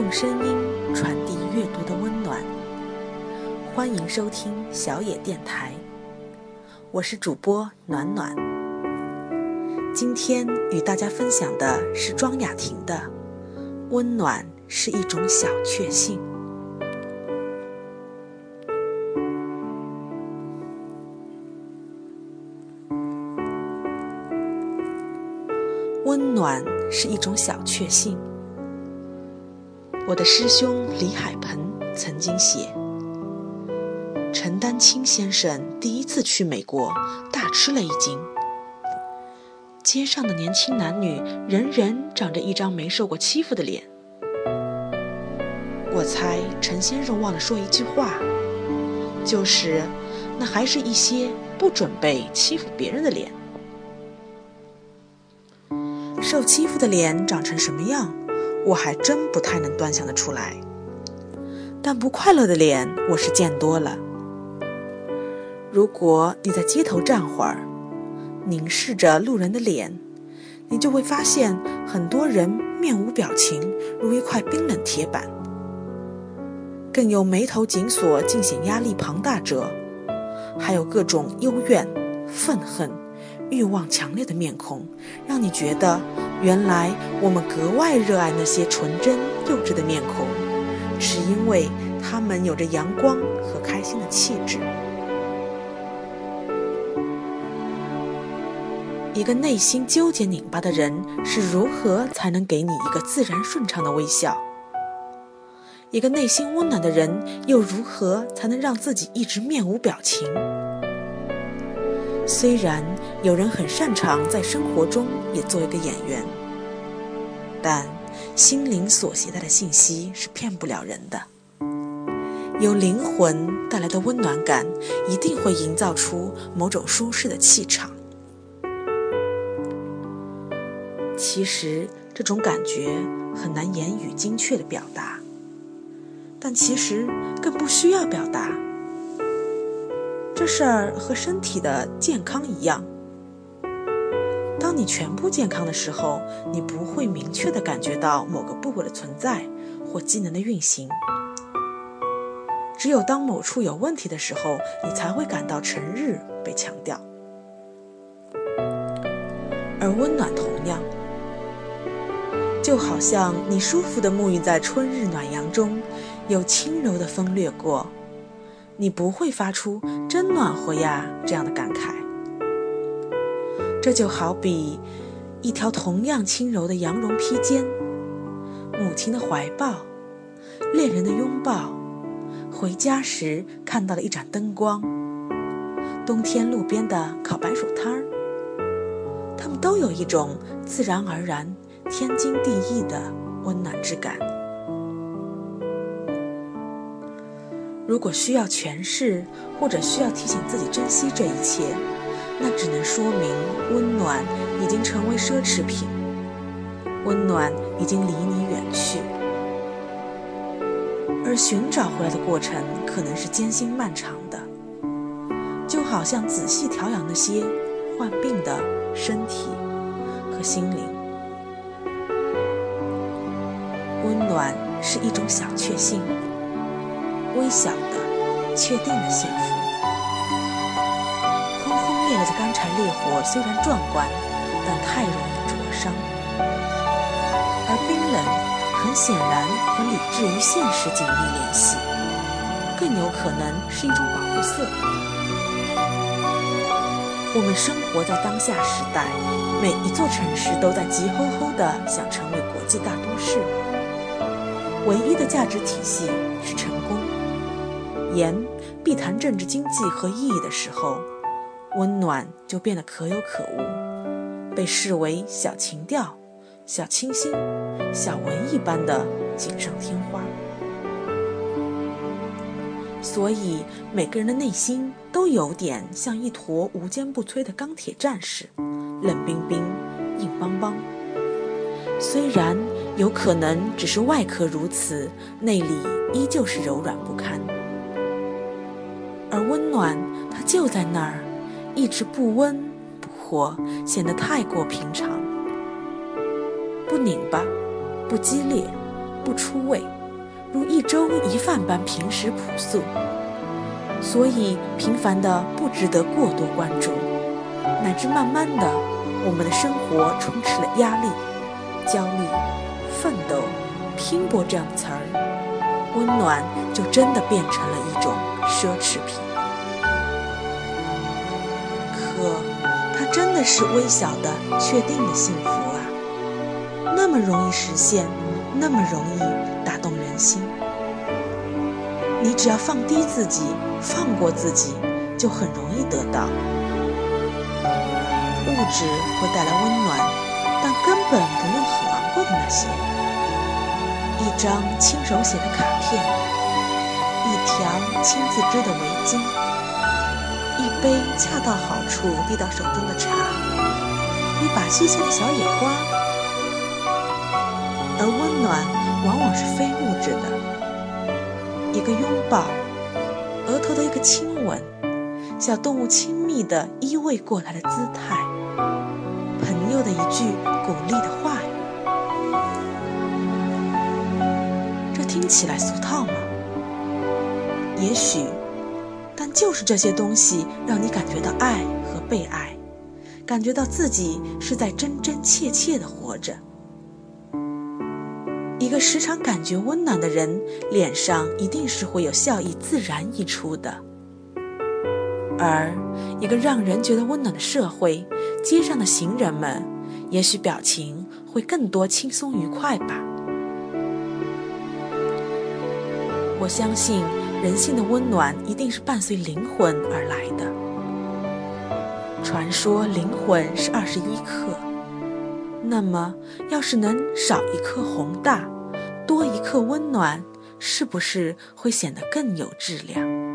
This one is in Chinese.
用声音传递阅读的温暖。欢迎收听小野电台，我是主播暖暖。今天与大家分享的是庄雅婷的《温暖是一种小确幸》。温暖是一种小确幸。我的师兄李海鹏曾经写：“陈丹青先生第一次去美国，大吃了一惊。街上的年轻男女，人人长着一张没受过欺负的脸。我猜陈先生忘了说一句话，就是那还是一些不准备欺负别人的脸。受欺负的脸长成什么样？”我还真不太能端详得出来，但不快乐的脸我是见多了。如果你在街头站会儿，凝视着路人的脸，你就会发现很多人面无表情，如一块冰冷铁板；更有眉头紧锁、尽显压力庞大者，还有各种幽怨、愤恨、欲望强烈的面孔，让你觉得。原来我们格外热爱那些纯真幼稚的面孔，是因为他们有着阳光和开心的气质。一个内心纠结拧巴的人是如何才能给你一个自然顺畅的微笑？一个内心温暖的人又如何才能让自己一直面无表情？虽然有人很擅长在生活中也做一个演员，但心灵所携带的信息是骗不了人的。有灵魂带来的温暖感，一定会营造出某种舒适的气场。其实这种感觉很难言语精确的表达，但其实更不需要表达。这事儿和身体的健康一样，当你全部健康的时候，你不会明确的感觉到某个部位的存在或机能的运行。只有当某处有问题的时候，你才会感到成日被强调。而温暖同样，就好像你舒服的沐浴在春日暖阳中，有轻柔的风掠过。你不会发出“真暖和呀”这样的感慨。这就好比一条同样轻柔的羊绒披肩，母亲的怀抱，恋人的拥抱，回家时看到了一盏灯光，冬天路边的烤白薯摊儿，它们都有一种自然而然、天经地义的温暖之感。如果需要诠释，或者需要提醒自己珍惜这一切，那只能说明温暖已经成为奢侈品，温暖已经离你远去，而寻找回来的过程可能是艰辛漫长的，就好像仔细调养那些患病的身体和心灵。温暖是一种小确幸。微小的、确定的幸福。轰轰烈烈的干柴烈火虽然壮观，但太容易灼伤；而冰冷很显然和理智与现实紧密联系，更有可能是一种保护色。我们生活在当下时代，每一座城市都在急吼吼地想成为国际大都市，唯一的价值体系是成功。言必谈政治经济和意义的时候，温暖就变得可有可无，被视为小情调、小清新、小文艺般的锦上添花。所以，每个人的内心都有点像一坨无坚不摧的钢铁战士，冷冰冰、硬邦邦。虽然有可能只是外壳如此，内里依旧是柔软不堪。暖，它就在那儿，一直不温不火，显得太过平常，不拧巴，不激烈，不出味，如一粥一饭般平实朴素，所以平凡的不值得过多关注，乃至慢慢的，我们的生活充斥了压力、焦虑、奋斗、拼搏这样的词儿，温暖就真的变成了一种奢侈品。的是微小的、确定的幸福啊，那么容易实现。那么容易打动人心，你只要放低自己，放过自己，就很容易得到。物质会带来温暖，但根本不用很昂贵的那些。一张亲手写的卡片，一条亲自织的围巾，一杯恰到好处递到手中的茶，一把新鲜的小野花。而温暖往往是非物质的，一个拥抱，额头的一个亲吻，小动物亲密的依偎过来的姿态，朋友的一句鼓励的话语，这听起来俗套吗？也许，但就是这些东西让你感觉到爱和被爱，感觉到自己是在真真切切的活着。一个时常感觉温暖的人，脸上一定是会有笑意自然溢出的；而一个让人觉得温暖的社会，街上的行人们，也许表情会更多轻松愉快吧。我相信人性的温暖一定是伴随灵魂而来的。传说灵魂是二十一克。那么，要是能少一克宏大，多一克温暖，是不是会显得更有质量？